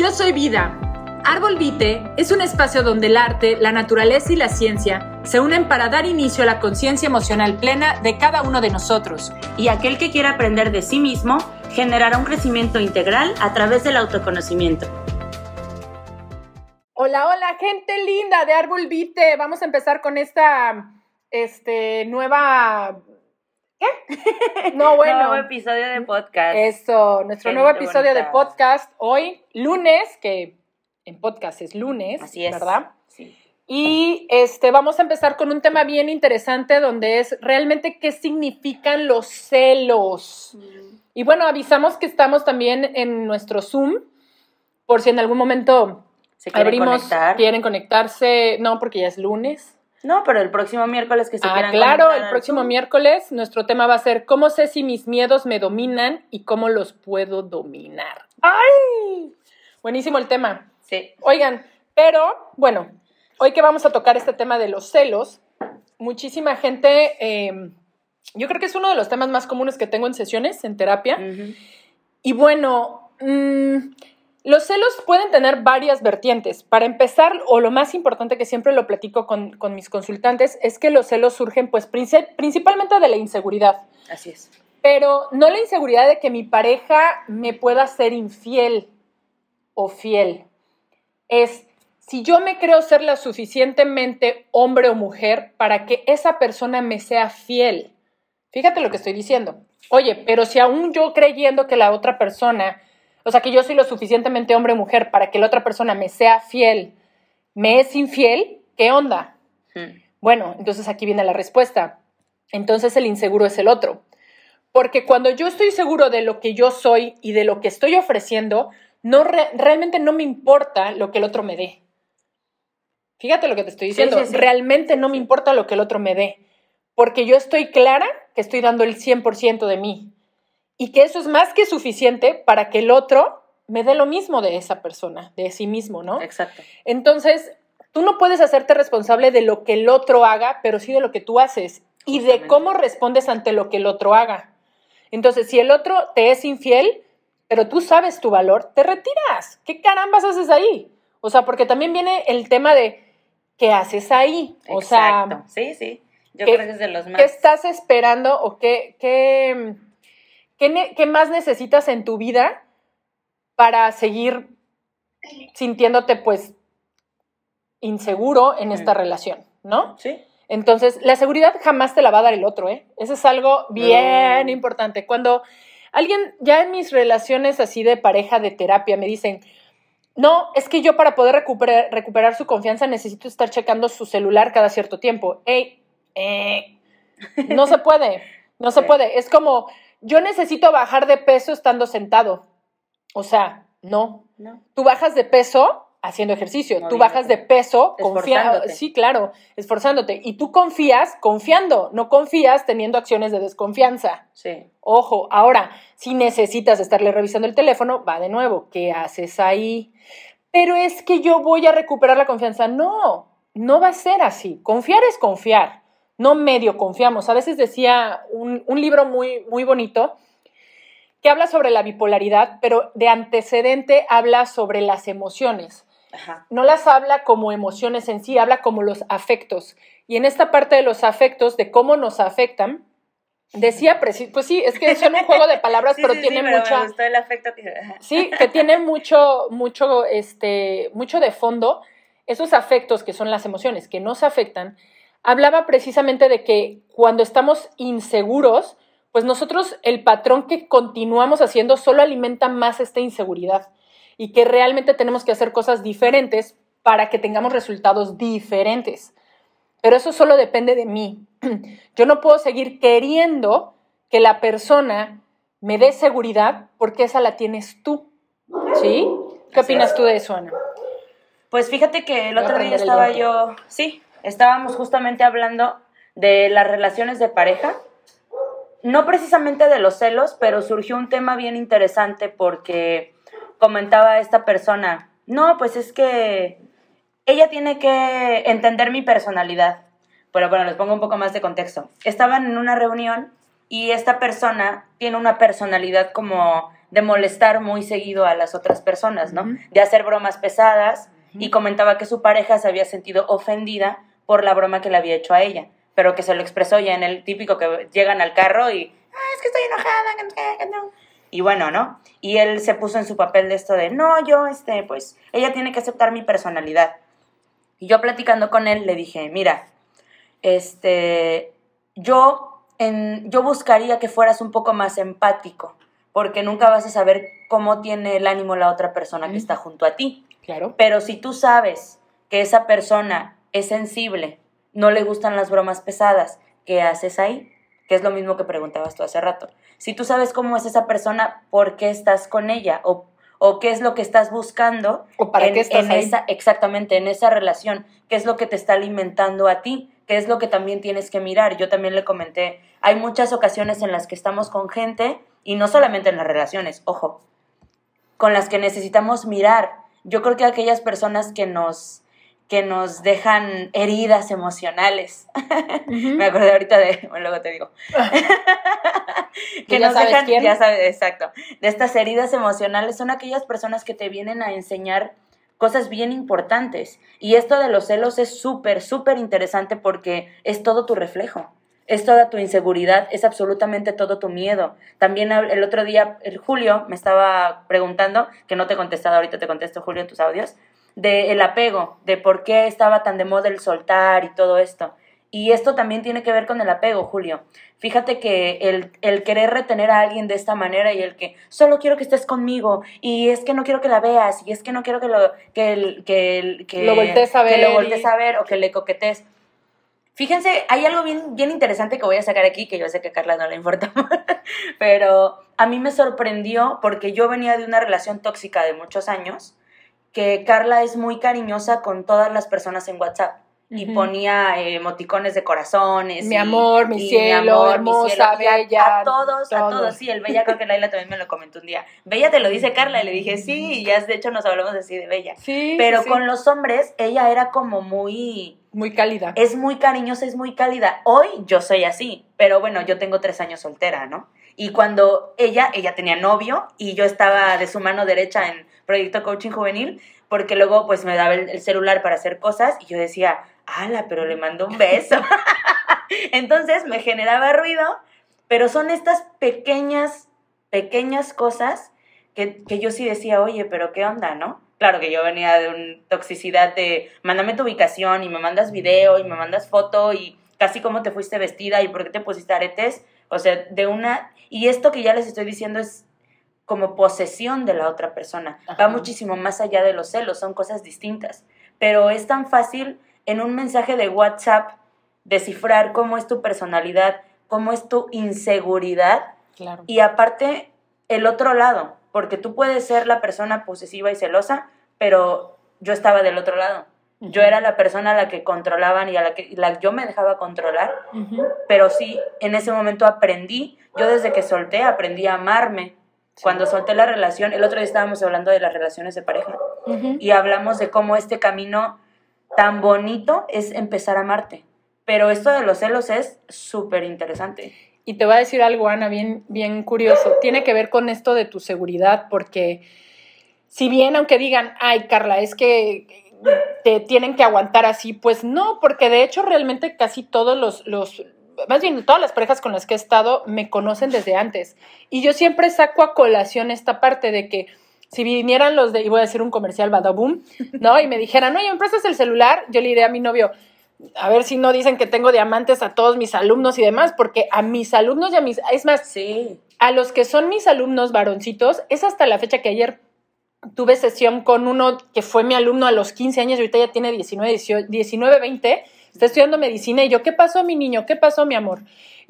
Yo soy Vida. Árbol Vite es un espacio donde el arte, la naturaleza y la ciencia se unen para dar inicio a la conciencia emocional plena de cada uno de nosotros. Y aquel que quiera aprender de sí mismo generará un crecimiento integral a través del autoconocimiento. Hola, hola, gente linda de Árbol Vite. Vamos a empezar con esta este, nueva ¿Qué? No, bueno. Nuevo episodio de podcast. Eso, nuestro nuevo episodio de podcast hoy, lunes, que en podcast es lunes, Así es. ¿verdad? Sí. Y este, vamos a empezar con un tema bien interesante donde es realmente qué significan los celos. Mm. Y bueno, avisamos que estamos también en nuestro Zoom, por si en algún momento ¿Se quieren abrimos, quieren conectarse, no, porque ya es lunes. No, pero el próximo miércoles que se ah, Claro, el próximo miércoles nuestro tema va a ser cómo sé si mis miedos me dominan y cómo los puedo dominar. ¡Ay! Buenísimo el tema. Sí. Oigan, pero bueno, hoy que vamos a tocar este tema de los celos, muchísima gente, em, yo creo que es uno de los temas más comunes que tengo en sesiones, en terapia. Y bueno, mmm, los celos pueden tener varias vertientes. Para empezar, o lo más importante que siempre lo platico con, mis consultantes, es que los celos surgen pues principalmente de la inseguridad. Así es. Pero no la inseguridad de que mi pareja me pueda ser infiel o fiel. Es si yo me creo ser lo suficientemente hombre o mujer para que esa persona me sea fiel. Fíjate lo que estoy diciendo. Oye, pero si aún yo creyendo que la otra persona o sea, que yo soy lo suficientemente hombre o mujer para que la otra persona me sea fiel, me es infiel, ¿qué onda? Hmm. Bueno, entonces aquí viene la respuesta. Entonces el inseguro es el otro. Porque cuando yo estoy seguro de lo que yo soy y de lo que estoy ofreciendo, no realmente no me importa lo que el otro me dé. Fíjate lo que te estoy diciendo. Realmente no me importa lo que el otro me dé. Porque yo estoy clara que estoy dando el 100% de mí y que eso es más que suficiente para que el otro me dé lo mismo de esa persona, de sí mismo, ¿no? Exacto. Entonces, tú no puedes hacerte responsable de lo que el otro haga, pero sí de lo que tú haces y de cómo respondes ante lo que el otro haga. Entonces, si el otro te es infiel, pero tú sabes tu valor, te retiras. ¿Qué carambas haces ahí? O sea, porque también viene el tema de ¿qué haces ahí? O Exacto. sí, sí. Yo creo que es de los más. ¿Qué estás esperando o qué, qué ¿Qué, más necesitas en tu vida para seguir sintiéndote pues inseguro en esta relación, ¿no? Sí. Entonces, la seguridad jamás te la va a dar el otro, ¿eh? Eso es algo bien importante. Cuando alguien, ya en mis relaciones así de pareja, de terapia, me dicen, no, es que yo para poder recuperar, recuperar su confianza necesito estar checando su celular cada cierto tiempo. ¡Ey! Eh, no se puede, no se puede. Es como, yo necesito bajar de peso estando sentado. O sea, no. no. Tú bajas de peso haciendo ejercicio, tú bajas de peso confiando. Sí, claro, esforzándote. Y tú confías confiando, no confías teniendo acciones de desconfianza. Sí. Ojo, ahora, si necesitas estarle revisando el teléfono, va de nuevo, ¿qué haces ahí? Pero es que yo voy a recuperar la confianza. No, no va a ser así. Confiar es confiar no medio confiamos. A veces decía un, libro muy, muy bonito que habla sobre la bipolaridad, pero de antecedente habla sobre las emociones. No las habla como emociones en sí, habla como los afectos. Y en esta parte de los afectos, de cómo nos afectan, decía, pues sí, es que son un juego de palabras, pero tiene el afecto Sí, que tiene mucho, mucho, este, mucho de fondo. Esos afectos que son las emociones que nos afectan, hablaba precisamente de que cuando estamos inseguros, pues nosotros el patrón que continuamos haciendo solo alimenta más esta inseguridad y que realmente tenemos que hacer cosas diferentes para que tengamos resultados diferentes. Pero eso solo depende de mí. Yo no puedo seguir queriendo que la persona me dé seguridad porque esa la tienes tú. ¿Sí? ¿Qué opinas tú de eso, Ana? Pues fíjate que el otro día estaba yo, sí, estábamos justamente hablando de las relaciones de pareja, no precisamente de los celos, pero surgió un tema bien interesante porque comentaba esta persona, no, pues es que ella tiene que entender mi personalidad. Pero bueno, les pongo un poco más de contexto. Estaban en una reunión y esta persona tiene una personalidad como de molestar muy seguido a las otras personas, ¿no? De hacer bromas pesadas y comentaba que su pareja se había sentido ofendida por la broma que le había hecho a ella, pero que se lo expresó ya en el típico que llegan al carro y, ah, es que estoy enojada, y bueno, ¿no? Y él se puso en su papel de esto de, no, yo, este, pues, ella tiene que aceptar mi personalidad. Y yo platicando con él le dije, mira, este, yo, en, yo buscaría que fueras un poco más empático, porque nunca vas a saber cómo tiene el ánimo la otra persona que está junto a ti. Claro. Pero si tú sabes que esa persona es sensible, no le gustan las bromas pesadas, ¿qué haces ahí? Que es lo mismo que preguntabas tú hace rato. Si tú sabes cómo es esa persona, ¿por qué estás con ella? O o qué es lo que estás buscando o para qué estás ahí? esa exactamente en esa relación qué es lo que te está alimentando a ti qué es lo que también tienes que mirar yo también le comenté hay muchas ocasiones en las que estamos con gente y no solamente en las relaciones ojo con las que necesitamos mirar yo creo que aquellas personas que nos que nos dejan heridas emocionales. Me acordé ahorita de, bueno, luego te digo. que nos dejan, ya sabes, exacto. De estas heridas emocionales son aquellas personas que te vienen a enseñar cosas bien importantes. Y esto de los celos es súper, súper interesante porque es todo tu reflejo. Es toda tu inseguridad, es absolutamente todo tu miedo. También el otro día, el Julio me estaba preguntando, que no te he contestado, ahorita te contesto Julio en tus audios, del el apego, de por qué estaba tan de moda el soltar y todo esto. Y esto también tiene que ver con el apego, Julio. Fíjate que el, el, querer retener a alguien de esta manera y el que solo quiero que estés conmigo y es que no quiero que la veas y es que no quiero que lo, que, que, que lo voltees a ver, que lo voltees a ver o que le coquetes. Fíjense, hay algo bien, bien interesante que voy a sacar aquí, que yo sé que a Carla no le importa, pero a mí me sorprendió porque yo venía de una relación tóxica de muchos años que Carla es muy cariñosa con todas las personas en WhatsApp. Y ponía emoticones de corazones. Mi amor, mi cielo, hermosa, bella. A todos, a todos. Sí, el Bella, creo que Laila también me lo comentó un día. Bella te lo dice Carla. Y le dije, sí, y ya de hecho nos hablamos así de Bella. Sí. Pero con los hombres, ella era como muy. Muy cálida. Es muy cariñosa, es muy cálida. Hoy yo soy así. Pero bueno, yo tengo tres años soltera, ¿no? Y cuando ella, ella tenía novio y yo estaba de su mano derecha en proyecto coaching juvenil, porque luego pues me daba el, celular para hacer cosas y yo decía, ala, pero le mando un beso. Entonces me generaba ruido, pero son estas pequeñas, pequeñas cosas que, que, yo sí decía, oye, pero ¿qué onda, no? Claro que yo venía de una toxicidad de, mándame tu ubicación y me mandas video y me mandas foto y casi cómo te fuiste vestida y por qué te pusiste aretes. O sea, de una... Y esto que ya les estoy diciendo es como posesión de la otra persona. Va muchísimo más allá de los celos, son cosas distintas. Pero es tan fácil en un mensaje de WhatsApp descifrar cómo es tu personalidad, cómo es tu inseguridad. Y aparte, el otro lado, porque tú puedes ser la persona posesiva y celosa, pero yo estaba del otro lado. Yo era la persona a la que controlaban y a la que la, yo me dejaba controlar, pero sí, en ese momento aprendí, yo desde que solté aprendí a amarme, cuando solté la relación, el otro día estábamos hablando de las relaciones de pareja y hablamos de cómo este camino tan bonito es empezar a amarte. Pero esto de los celos es súper interesante. Y te voy a decir algo, Ana, bien, bien curioso. Tiene que ver con esto de tu seguridad, porque si bien, aunque digan, ay, Carla, es que te tienen que aguantar así, pues no, porque de hecho realmente casi todos los, los más bien todas las parejas con las que he estado me conocen desde antes. Y yo siempre saco a colación esta parte de que si vinieran los de, y voy a decir un comercial badaboom, ¿no? Y me dijeran, oye, ¿me prestas el celular? Yo le diré a mi novio, a ver si no dicen que tengo diamantes a todos mis alumnos y demás, porque a mis alumnos y a mis, es más, sí. a los que son mis alumnos varoncitos, es hasta la fecha que ayer tuve sesión con uno que fue mi alumno a los 15 años y ahorita ya tiene 19, 19 20 está estudiando medicina y yo, ¿qué pasó, mi niño? ¿Qué pasó, mi amor?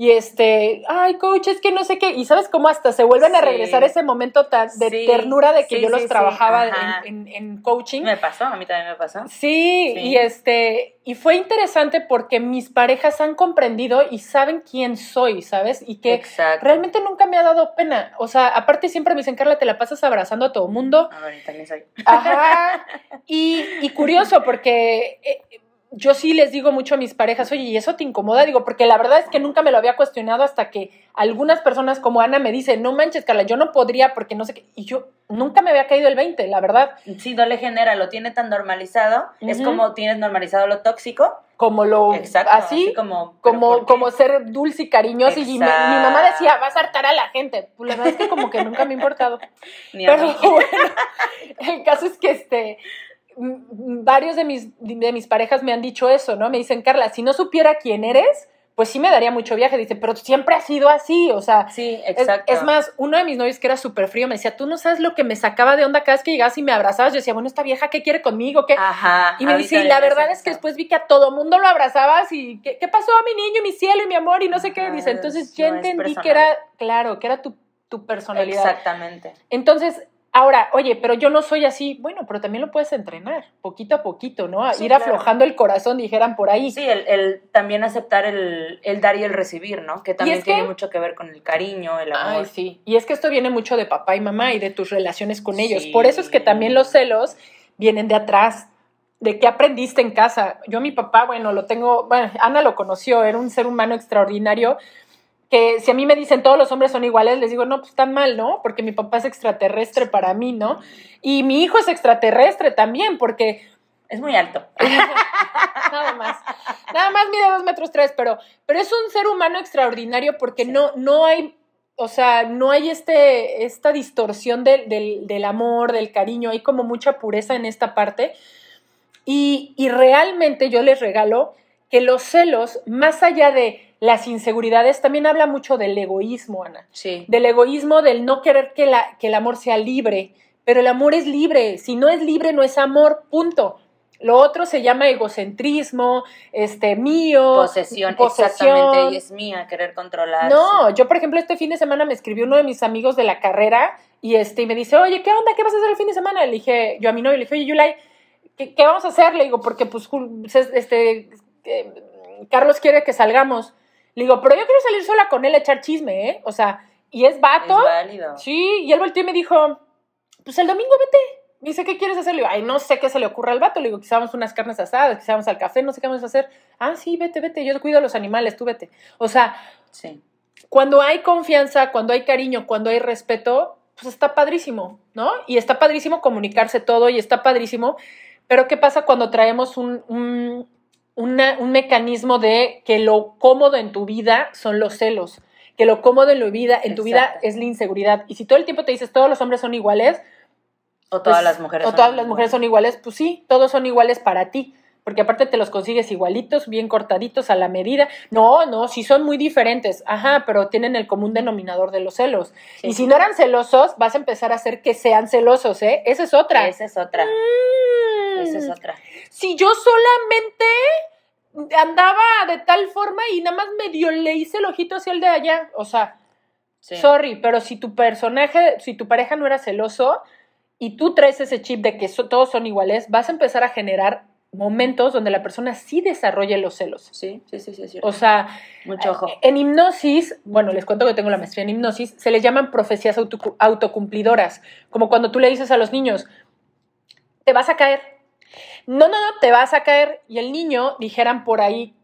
Y este, ay, coach, es que no sé qué. Y sabes cómo hasta se vuelven a regresar ese momento de ternura de que yo los trabajaba en, coaching. Me pasó, a mí también me pasó. Sí, y este, y fue interesante porque mis parejas han comprendido y saben quién soy, ¿sabes? Y que realmente nunca me ha dado pena. O sea, aparte siempre me dicen, Carla, te la pasas abrazando a todo mundo. A ver, también soy. Ajá. Y, y curioso porque... Eh, yo sí les digo mucho a mis parejas, oye, ¿y eso te incomoda? Digo, porque la verdad es que nunca me lo había cuestionado hasta que algunas personas como Ana me dicen, no manches, Carla, yo no podría porque no sé qué. Y yo nunca me había caído el 20, la verdad. Sí, no le genera, lo tiene tan normalizado. Es como tienes normalizado lo tóxico. Como lo. Exacto. Así, como, como, como ser dulce y cariñoso. Y mi, mamá decía, vas a hartar a la gente. Pues la verdad es que como que nunca me ha importado. Pero bueno, el caso es que este varios de mis, de mis parejas me han dicho eso, ¿no? Me dicen, Carla, si no supiera quién eres, pues sí me daría mucho viaje. Dice, pero siempre ha sido así, o sea. Sí, exacto. Es, más, uno de mis novios que era súper frío me decía, tú no sabes lo que me sacaba de onda cada vez que llegabas y me abrazabas. Yo decía, bueno, esta vieja, ¿qué quiere conmigo? ¿Qué? Ajá. Y me dice, y la verdad es que después vi que a todo mundo lo abrazabas y, ¿qué, pasó a mi niño, mi cielo y mi amor? Y no sé qué. Dice, entonces ya entendí que era, claro, que era tu, tu personalidad. Exactamente. Entonces, Ahora, oye, pero yo no soy así. Bueno, pero también lo puedes entrenar, poquito a poquito, ¿no? Ir aflojando el corazón, dijeran por ahí. Sí, el, también aceptar el, dar y el recibir, ¿no? Que también tiene mucho que ver con el cariño, el amor. Ay, sí. Y es que esto viene mucho de papá y mamá y de tus relaciones con ellos. Por eso es que también los celos vienen de atrás. ¿De qué aprendiste en casa? Yo, mi papá, bueno, lo tengo, bueno, Ana lo conoció, era un ser humano extraordinario, que si a mí me dicen todos los hombres son iguales, les digo, no, pues están mal, ¿no? Porque mi papá es extraterrestre para mí, ¿no? Y mi hijo es extraterrestre también, porque... Es muy alto. Nada más. Nada más mide dos metros tres, pero, pero es un ser humano extraordinario porque no, no hay, o sea, no hay este, esta distorsión del, del amor, del cariño, hay como mucha pureza en esta parte. Y, y realmente yo les regalo que los celos, más allá de las inseguridades, también habla mucho del egoísmo, Ana. Sí. Del egoísmo, del no querer que, la, que el amor sea libre. Pero el amor es libre. Si no es libre, no es amor, punto. Lo otro se llama egocentrismo, este, mío. Posesión, exactamente, y es mía, querer controlar. No, yo, por ejemplo, este fin de semana me escribió uno de mis amigos de la carrera y, este, y me dice, oye, ¿qué onda? ¿Qué vas a hacer el fin de semana? Le dije, yo a mi novio le dije, oye, Yulai, ¿qué, ¿qué, vamos a hacer? Le digo, porque, pues, este, Carlos quiere que salgamos. Le digo, pero yo quiero salir sola con él a echar chisme, ¿eh? O sea, y es vato. Es válido. Sí, y él volteó y me dijo, pues el domingo vete. Me dice, ¿qué quieres hacer? Le digo, ay, no sé qué se le ocurra al vato. Le digo, quizá vamos unas carnes asadas, quizá vamos al café, no sé qué vamos a hacer. Ah, sí, vete, vete, yo cuido a los animales, tú vete. O sea, sí. cuando hay confianza, cuando hay cariño, cuando hay respeto, pues está padrísimo, ¿no? Y está padrísimo comunicarse todo y está padrísimo. Pero ¿qué pasa cuando traemos un, un un mecanismo de que lo cómodo en tu vida son los celos, que lo cómodo en, la vida, en tu vida es la inseguridad. Y si todo el tiempo te dices todos los hombres son iguales, o todas pues, las mujeres o todas las mujeres son iguales, pues sí, todos son iguales para ti. Porque aparte te los consigues igualitos, bien cortaditos a la medida. No, no, sí son muy diferentes. Ajá, pero tienen el común denominador de los celos. Y si no eran celosos, vas a empezar a hacer que sean celosos, ¿eh? Esa es otra. Esa es otra. Mm. Esa es otra. Si yo solamente andaba de tal forma y nada más medio le hice el ojito hacia el de allá. O sea, sorry, pero si tu personaje, si tu pareja no era celoso y tú traes ese chip de que todos son iguales, vas a empezar a generar momentos donde la persona sí desarrolle los celos. Sí, sí, sí, sí. O sea, mucho ojo. En hipnosis, bueno, les cuento que tengo la maestría en hipnosis, se les llaman profecías autocumplidoras, como cuando tú le dices a los niños, te vas a caer, no, no, no, te vas a caer. Y el niño, dijeran por ahí,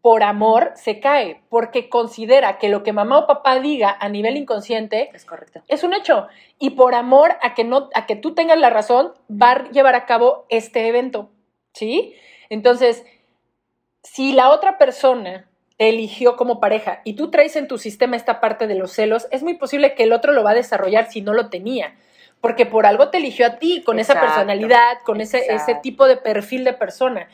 por amor, se cae, porque considera que lo que mamá o papá diga a nivel inconsciente es correcto. Es un hecho. Y por amor a que, no, a que tú tengas la razón, va a llevar a cabo este evento. ¿Sí? Entonces, si la otra persona te eligió como pareja y tú traes en tu sistema esta parte de los celos, es muy posible que el otro lo va a desarrollar si no lo tenía porque por algo te eligió a ti, con esa personalidad, con ese, ese tipo de perfil de persona.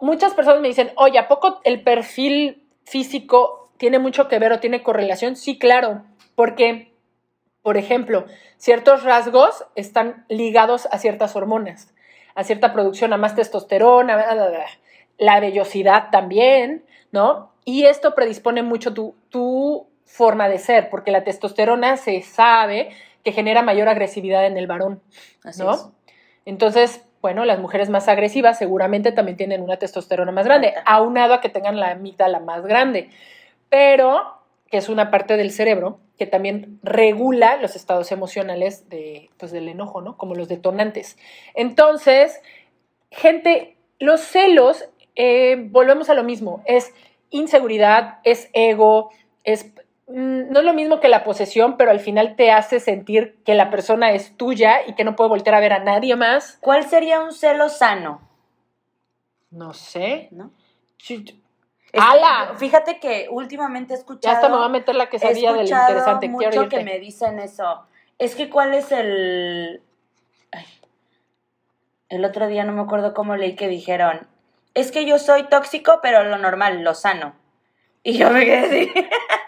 Muchas personas me dicen, oye, ¿a poco el perfil físico tiene mucho que ver o tiene correlación? Sí, claro, porque, por ejemplo, ciertos rasgos están ligados a ciertas hormonas, a cierta producción, a más testosterona, la vellosidad también, ¿no? Y esto predispone mucho tu, tu forma de ser, porque la testosterona se sabe que genera mayor agresividad en el varón, ¿no? Entonces, bueno, las mujeres más agresivas seguramente también tienen una testosterona más grande, aunado a que tengan la amígdala más grande, pero que es una parte del cerebro que también regula los estados emocionales de, pues, del enojo, ¿no? Como los detonantes. Entonces, gente los celos, eh, volvemos a lo mismo, es inseguridad, es ego, es no es lo mismo que la posesión, pero al final te hace sentir que la persona es tuya y que no puede voltear a ver a nadie más. ¿Cuál sería un celo sano? No sé. ¿No? ¡Hala! Fíjate que últimamente he escuchado. Ya hasta me va a meter la quesadilla del interesante. mucho Quiero que me dicen eso. Es que cuál es el. El otro día no me acuerdo cómo leí que dijeron. Es que yo soy tóxico, pero lo normal, lo sano. Y yo me quedé así.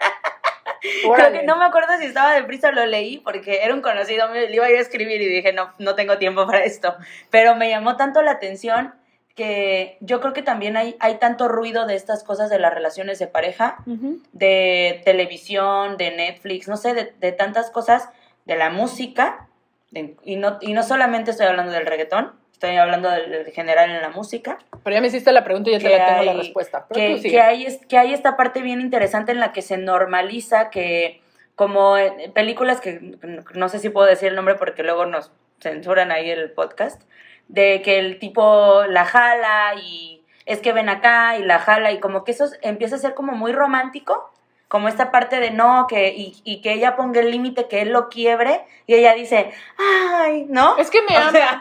Creo que no me acuerdo si estaba deprisa o lo leí porque era un conocido mío, le iba a ir a escribir y dije, no, no tengo tiempo para esto. Pero me llamó tanto la atención que yo creo que también hay, hay tanto ruido de estas cosas de las relaciones de pareja, de televisión, de Netflix, no sé, de, de tantas cosas, de la música, y, no, y no solamente estoy hablando del reggaetón, estoy hablando del, general en la música. Pero ya me hiciste la pregunta y ya te la tengo la respuesta. que, que, hay, que hay esta parte bien interesante en la que se normaliza que como películas que no sé si puedo decir el nombre porque luego nos censuran ahí el podcast, de que el tipo la jala y es que ven acá y la jala y como que eso empieza a ser como muy romántico, como esta parte de no, que y, que ella ponga el límite, que él lo quiebre y ella dice, ay, ¿no? Es que me ama.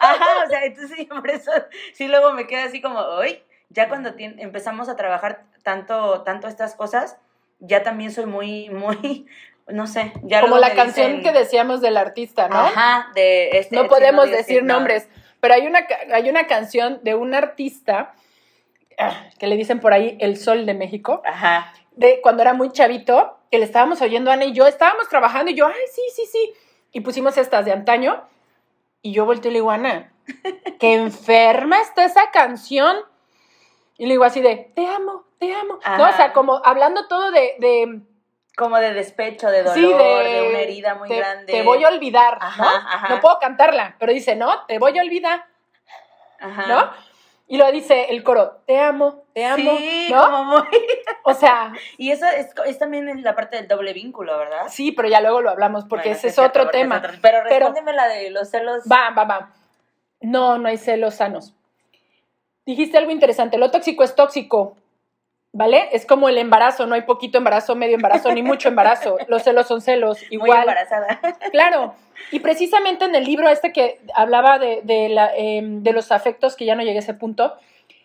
ajá, o sea, entonces por eso sí luego me queda así como, uy, ya cuando empezamos a trabajar tanto, tanto estas cosas, ya también soy muy, muy, no sé, ya Como la canción que decíamos del artista, ¿no? Ajá, de este. No podemos decir nombres, pero hay una, hay una canción de un artista ah, que le dicen por ahí El Sol de México. Ajá. De cuando era muy chavito, que le estábamos oyendo Ana y yo, estábamos trabajando y yo, ay, sí, sí, sí. Y pusimos estas de antaño y yo volteé y le digo, Ana, que enferma está esa canción. Y le digo así de, te amo, te amo. No, o sea, como hablando todo de como de despecho, de dolor, de, una herida muy grande. Te voy a olvidar, ¿no? No puedo cantarla, pero dice, no, te voy a olvidar, ajá. ¿no? Y lo dice el coro, te amo, te amo, sí, ¿no? Como muy... O sea... Y eso es, es, también la parte del doble vínculo, ¿verdad? Sí, pero ya luego lo hablamos porque ese es otro tema. Pero respóndeme la de los celos... Va, va, va. No, no hay celos sanos. Dijiste algo interesante, lo tóxico es tóxico. ¿Vale? Es como el embarazo, no hay poquito embarazo, medio embarazo, ni mucho embarazo. Los celos son celos, igual. Muy embarazada. Claro. Y precisamente en el libro este que hablaba de, em, de, los afectos, que ya no llegué a ese punto,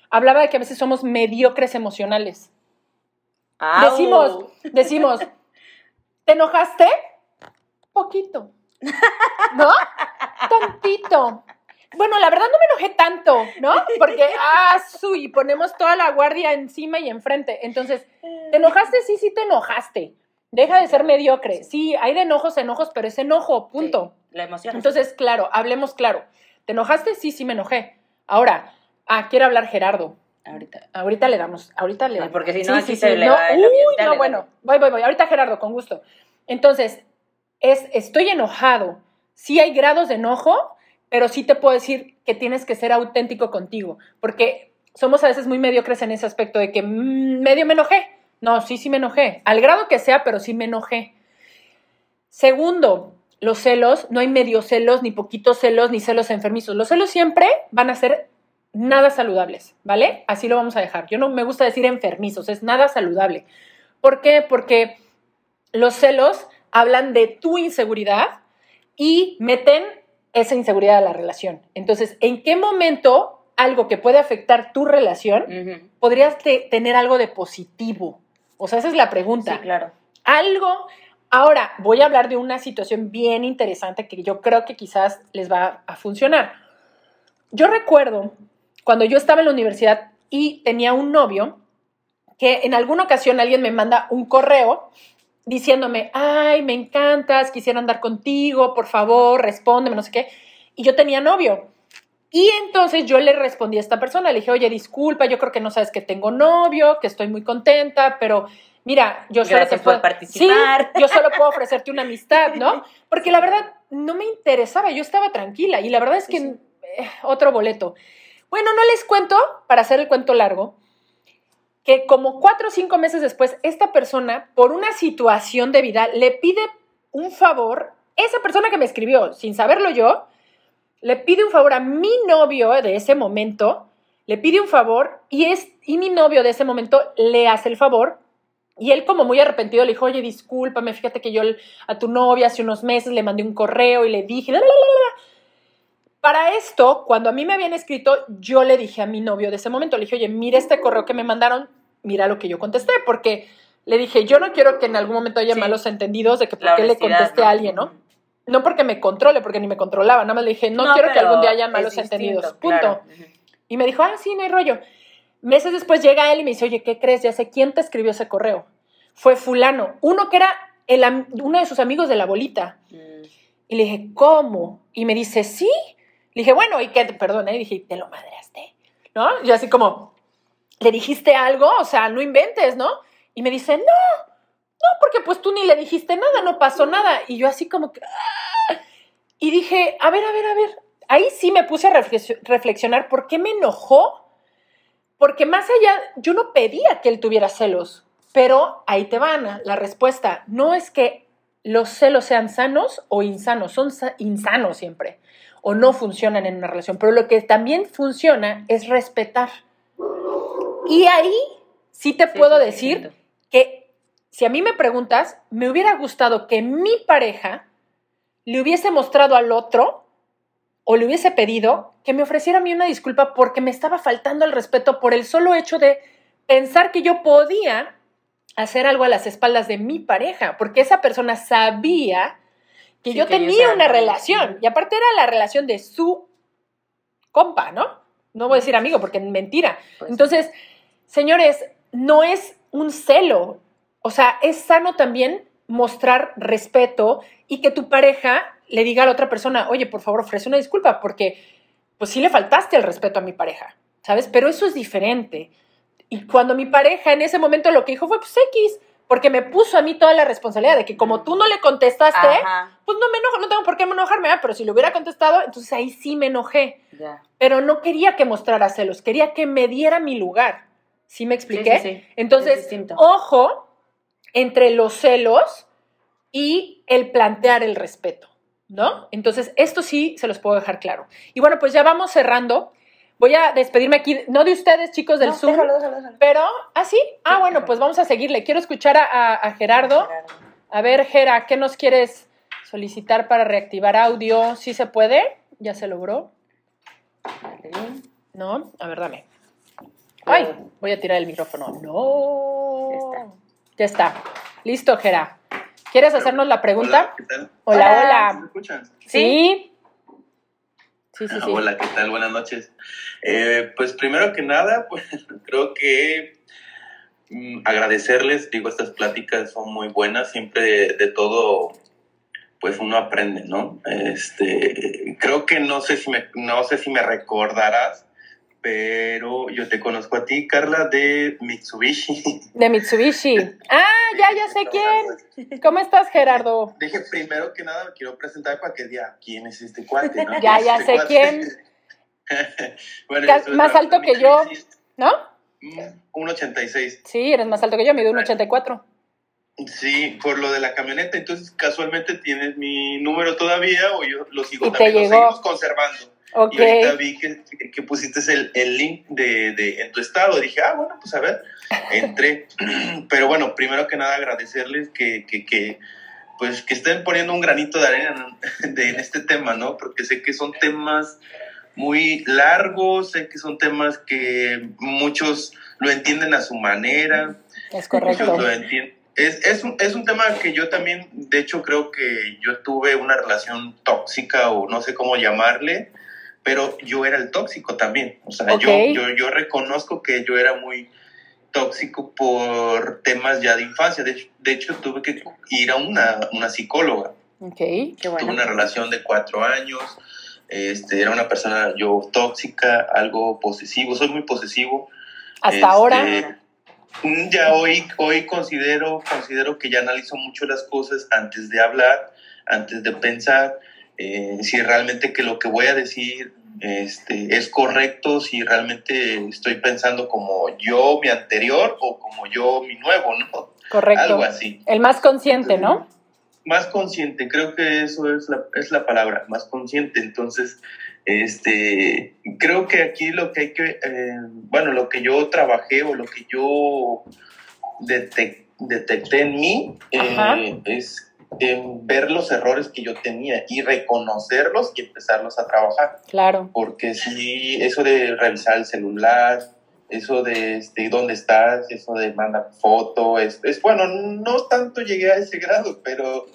hablaba de que a veces somos mediocres emocionales. Decimos, decimos, ¿te enojaste? Poquito. ¿No? Tantito. Bueno, la verdad no me enojé tanto, ¿no? Porque, ah, su, y ponemos toda la guardia encima y enfrente. Entonces, ¿te enojaste? Sí, sí te enojaste. Deja de ser mediocre. Sí, hay de enojos, enojos, pero es enojo, punto. la emoción. Entonces, claro, hablemos claro. ¿Te enojaste? Sí, sí me enojé. Ahora, ah, quiere hablar Gerardo. Ahorita. Ahorita le damos, ahorita le damos. Porque si no, sí, se le no, uy, no, bueno, voy, voy, voy. Ahorita Gerardo, con gusto. Entonces, es, estoy enojado. Sí hay grados de enojo, pero sí te puedo decir que tienes que ser auténtico contigo, porque somos a veces muy mediocres en ese aspecto de que mm, medio me enojé. No, sí, sí me enojé, al grado que sea, pero sí me enojé. Segundo, los celos, no hay medio celos, ni poquitos celos, ni celos enfermizos. Los celos siempre van a ser nada saludables, ¿vale? Así lo vamos a dejar. Yo no me gusta decir enfermizos, es nada saludable. ¿Por qué? Porque los celos hablan de tu inseguridad y meten esa inseguridad de la relación. Entonces, ¿en qué momento algo que puede afectar tu relación podrías tener algo de positivo? O sea, esa es la pregunta. Sí, claro. Algo. Ahora, voy a hablar de una situación bien interesante que yo creo que quizás les va a funcionar. Yo recuerdo cuando yo estaba en la universidad y tenía un novio que en alguna ocasión alguien me manda un correo diciéndome, ay, me encantas, quisiera andar contigo, por favor, respóndeme, no sé qué. Y yo tenía novio. Y entonces yo le respondí a esta persona, le dije, oye, disculpa, yo creo que no sabes que tengo novio, que estoy muy contenta, pero mira, yo solo te puedo participar. yo solo puedo ofrecerte una amistad, ¿no? Porque la verdad no me interesaba, yo estaba tranquila y la verdad es que eh, otro boleto. Bueno, no les cuento, para hacer el cuento largo, que como cuatro o cinco meses después, esta persona, por una situación de vida, le pide un favor, esa persona que me escribió, sin saberlo yo, le pide un favor a mi novio de ese momento le pide un favor y, es, y mi novio de ese momento le hace el favor. Y él como muy arrepentido le dijo, oye, discúlpame, fíjate que yo a tu novia hace unos meses le mandé un correo y le dije, para esto, cuando a mí me habían escrito, yo le dije a mi novio de ese momento, le dije, oye, mira este correo que me mandaron, mira lo que yo contesté, porque le dije, yo no quiero que en algún momento haya malos entendidos de que por qué le contesté a alguien, ¿no? No porque me controle, porque ni me controlaba, nada más le dije, no, quiero que algún día haya malos entendidos, punto. Y me dijo, ah, sí, no hay rollo. Meses después llega él y me dice, oye, ¿qué crees? Ya sé quién te escribió ese correo. Fue fulano, uno que era el, uno de sus amigos de la bolita. Mm. Y le dije, ¿cómo? Y me dice, sí. Le dije, bueno, ¿y qué? Perdón, ¿eh? Y dije, ¿te lo madreaste? ¿No? Yo así como, ¿le dijiste algo? O sea, no inventes, ¿no? Y me dice, no, no, porque pues tú ni le dijiste nada, no pasó nada. Y yo así como que... ¡ah! Y dije, a ver, a ver, a ver. Ahí sí me puse a reflexionar por qué me enojó porque más allá, yo no pedía que él tuviera celos, pero ahí te van la respuesta. No es que los celos sean sanos o insanos, son insanos siempre, o no funcionan en una relación, pero lo que también funciona es respetar. Y ahí sí te puedo decir que si a mí me preguntas, me hubiera gustado que mi pareja le hubiese mostrado al otro o le hubiese pedido que me ofreciera a mí una disculpa porque me estaba faltando el respeto por el solo hecho de pensar que yo podía hacer algo a las espaldas de mi pareja, porque esa persona sabía que yo tenía una relación y aparte era la relación de su compa, ¿no? No voy a decir amigo porque es mentira. Pues Entonces, señores, no es un celo, o sea, es sano también mostrar respeto y que tu pareja le diga a la otra persona, oye, por favor, ofrece una disculpa, porque pues sí le faltaste el respeto a mi pareja, ¿sabes? Pero eso es diferente. Y cuando mi pareja en ese momento lo que dijo fue, pues X, porque me puso a mí toda la responsabilidad de que como tú no le contestaste, pues no me enojo, no tengo por qué enojarme, pero si le hubiera contestado, entonces ahí sí me enojé. Pero no quería que mostrara celos, quería que me diera mi lugar. ¿Sí me expliqué? Entonces, ojo entre los celos y el plantear el respeto. ¿no? Entonces, esto sí se los puedo dejar claro. Y bueno, pues ya vamos cerrando. Voy a despedirme aquí, no de ustedes, chicos del Zoom, pero, ¿ah, sí? Ah, bueno, pues vamos a seguirle. Quiero escuchar a, Gerardo. A ver, Gera, ¿qué nos quieres solicitar para reactivar audio? ¿Sí se puede? ¿Ya se logró? ¿No? A ver, dame. Ay, voy a tirar el micrófono. No. Ya está. Ya está. Listo, Gera. ¿Quieres hacernos la pregunta? Hola, ¿qué tal? Hola, hola. ¿Me escuchan? ¿Sí? Sí, sí, sí. Hola, ¿qué tal? Buenas noches. Eh, pues primero que nada, pues creo que mm, agradecerles, digo, estas pláticas son muy buenas, siempre de, todo, pues uno aprende, ¿no? Este, creo que no sé si me, no sé si me recordarás, pero yo te conozco a ti, Carla, de Mitsubishi. De Mitsubishi. Ah, ya, ya sé quién. ¿Cómo estás, Gerardo? Dije, primero que nada, quiero presentar para que diga quién es este cuate, ¿no? ya, ya este sé quién. más alto que yo, ¿no? 1,86. Mm, sí, eres más alto que yo, mido 1,84. Sí, por lo de la camioneta, entonces casualmente tienes mi número todavía o yo lo sigo y también, te lo seguimos conservando. Okay. Y ahorita vi que, que pusiste el, el link de, de, en tu estado. Dije, ah, bueno, pues a ver, entré. Pero bueno, primero que nada agradecerles que, que, que, pues, que estén poniendo un granito de arena en, de, en este tema, ¿no? Porque sé que son temas muy largos, sé que son temas que muchos lo entienden a su manera. Es correcto. lo. Es, es, un, es un tema que yo también, de hecho, creo que yo tuve una relación tóxica o no sé cómo llamarle, pero yo era el tóxico también. O sea, yo, yo, yo reconozco que yo era muy tóxico por temas ya de infancia. De, de hecho, tuve que ir a una, una psicóloga. Okay, qué bueno. Tuve una relación de cuatro años. Este, era una persona yo tóxica, algo posesivo. Soy muy posesivo. ¿Hasta este, ahora? Ya hoy, hoy considero, considero que ya analizo mucho las cosas antes de hablar, antes de pensar eh, si realmente que lo que voy a decir este, es correcto, si realmente estoy pensando como yo mi anterior o como yo mi nuevo, ¿no? Correcto. Algo así. El más consciente, ¿no? más consciente, creo que eso es la, es la palabra, más consciente. Entonces, este, creo que aquí lo que hay que, eh, bueno, lo que yo trabajé o lo que yo detecté en mí eh, es ver los errores que yo tenía y reconocerlos y empezarlos a trabajar. Claro. Porque sí, eso de revisar el celular, eso de este, dónde estás, eso de mandar foto, es, es bueno, no tanto llegué a ese grado, pero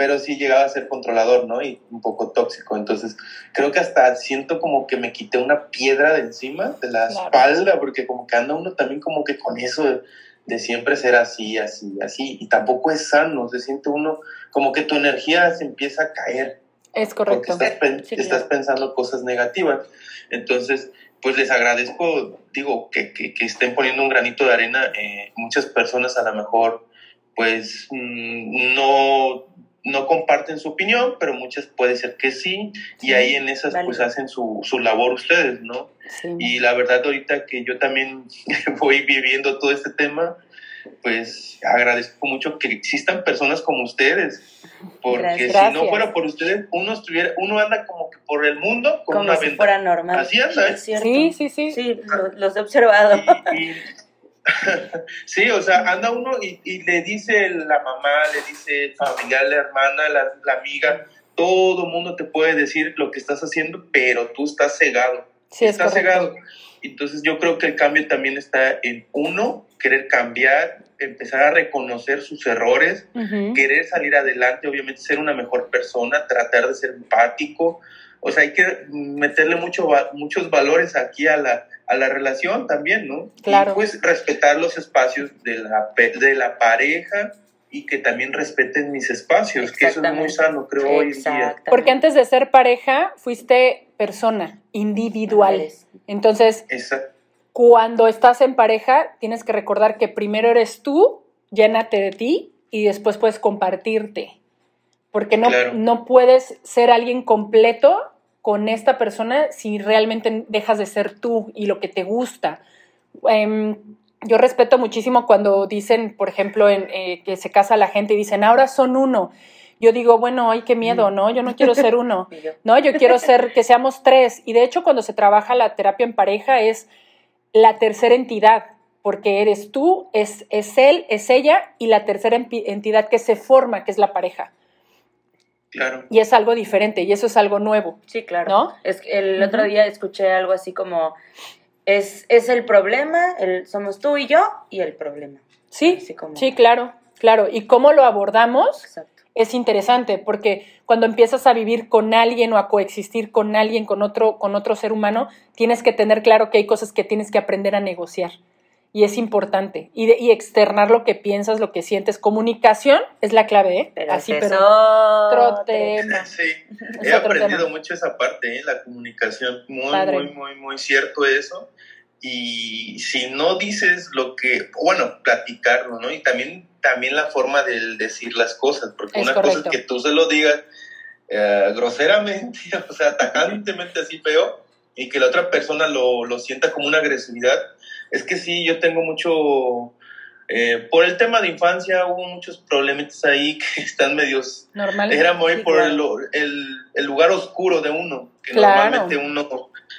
pero sí llegaba a ser controlador, ¿no? Y un poco tóxico. Entonces, creo que hasta siento como que me quité una piedra de encima, de la espalda, porque como que anda uno también como que con eso de, siempre ser así, así, así. Y tampoco es sano, se siente uno como que tu energía se empieza a caer. Es correcto. Porque estás, pensando cosas negativas. Entonces, pues les agradezco, digo, que, que, estén poniendo un granito de arena. Eh, muchas personas a lo mejor, pues, mm, no no comparten su opinión, pero muchas puede ser que sí, y ahí en esas pues hacen su, su labor ustedes, ¿no? Y la verdad ahorita que yo también voy viviendo todo este tema, pues agradezco mucho que existan personas como ustedes, porque si no fuera por ustedes, uno estuviera, uno anda como que por el mundo con como una si fuera normal. Así anda. ¿eh? Sí, sí, sí. Sí, los he observado. sí, o sea, anda uno y, le dice la mamá, le dice el familiar, la hermana, la, amiga, todo el mundo te puede decir lo que estás haciendo, pero tú estás cegado. Sí, estás cegado. Entonces yo creo que el cambio también está en uno, querer cambiar, empezar a reconocer sus errores, querer salir adelante, obviamente ser una mejor persona, tratar de ser empático. O sea, hay que meterle mucho, muchos valores aquí a la, a la relación también, ¿no? Claro. Y pues respetar los espacios de la, de la pareja y que también respeten mis espacios, que eso es muy sano, creo, hoy en día. Porque antes de ser pareja, fuiste persona, individual. Entonces, cuando estás en pareja, tienes que recordar que primero eres tú, llénate de ti y después puedes compartirte. Porque no, no puedes ser alguien completo con esta persona si realmente dejas de ser tú y lo que te gusta. Em, yo respeto muchísimo cuando dicen, por ejemplo, en, eh, que se casa la gente y dicen, ahora son uno. Yo digo, bueno, ay, qué miedo, ¿no? Yo no quiero ser uno, ¿no? Yo quiero ser que seamos tres. Y de hecho, cuando se trabaja la terapia en pareja es la tercera entidad, porque eres tú, es, es él, es ella y la tercera entidad que se forma, que es la pareja. Y es algo diferente y eso es algo nuevo. Sí, claro. ¿No? Es el otro día escuché algo así como es, es el problema, el, somos tú y yo y el problema. Sí, sí, claro, claro. Y cómo lo abordamos es interesante porque cuando empiezas a vivir con alguien o a coexistir con alguien, con otro, con otro ser humano, tienes que tener claro que hay cosas que tienes que aprender a negociar y es importante. Y, y, externar lo que piensas, lo que sientes. Comunicación es la clave, ¿eh? Pero Así, pero otro tema. Sí, he aprendido mucho esa parte, ¿eh? La comunicación. Muy, muy, muy, muy cierto eso. Y si no dices lo que, bueno, platicarlo, ¿no? Y también, también la forma de decir las cosas, porque una cosa es que tú se lo digas eh, groseramente, o sea, atacantemente así feo, y que la otra persona lo, lo sienta como una agresividad es que sí, yo tengo mucho... Eh, por el tema de infancia hubo muchos problemas ahí que están medios... Normal. Era muy por el, el, lugar oscuro de uno, que normalmente uno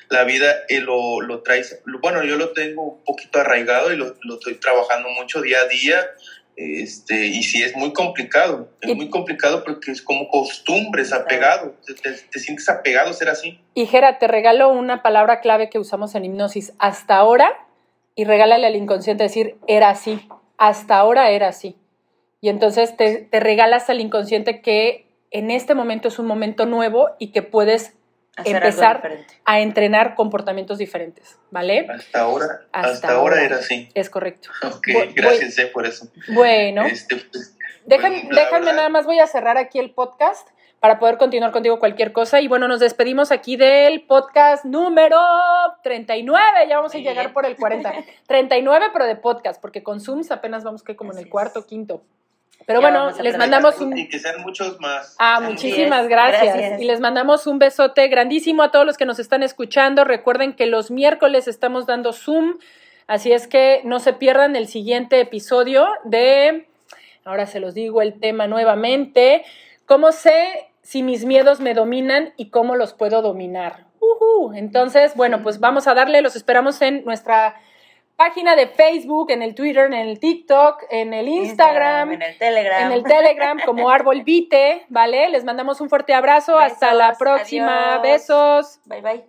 la vida eh, lo, lo trae... Bueno, yo lo tengo un poquito arraigado y lo, lo estoy trabajando mucho día a día. Este, y sí es muy complicado, es muy complicado porque es como costumbres, apegado, te, te, sientes apegado ser así. Y Jera, te regalo una palabra clave que usamos en hipnosis. Hasta ahora y regálale al inconsciente decir, era así, hasta ahora era así. Y entonces te, regalas al inconsciente que en este momento es un momento nuevo y que puedes empezar a entrenar comportamientos diferentes, ¿vale? Hasta ahora, hasta, ahora, era así. Es correcto. Ok, gracias eh, por eso. Bueno, este, pues, déjame, déjame nada más, voy a cerrar aquí el podcast para poder continuar contigo cualquier cosa. Y bueno, nos despedimos aquí del podcast número 39, ya vamos a llegar por el 40. 39, pero de podcast, porque con Zooms apenas vamos que como en el cuarto, quinto. Pero bueno, les mandamos un... Y que sean muchos más. Ah, muchísimas gracias. Y les mandamos un besote grandísimo a todos los que nos están escuchando. Recuerden que los miércoles estamos dando Zoom, así es que no se pierdan el siguiente episodio de Ahora se los digo el tema nuevamente. ¿Cómo sé si mis miedos me dominan y cómo los puedo dominar? Entonces, bueno, pues vamos a darle, los esperamos en nuestra página de Facebook, en el Twitter, en el TikTok, en el Instagram, en el Telegram. En el Telegram como Árbol Vite, ¿vale? Les mandamos un fuerte abrazo. Hasta la próxima. Besos. Bye bye.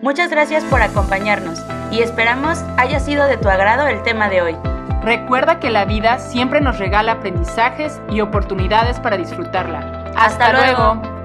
Muchas gracias por acompañarnos y esperamos haya sido de tu agrado el tema de hoy. Recuerda que la vida siempre nos regala aprendizajes y oportunidades para disfrutarla. Hasta, luego.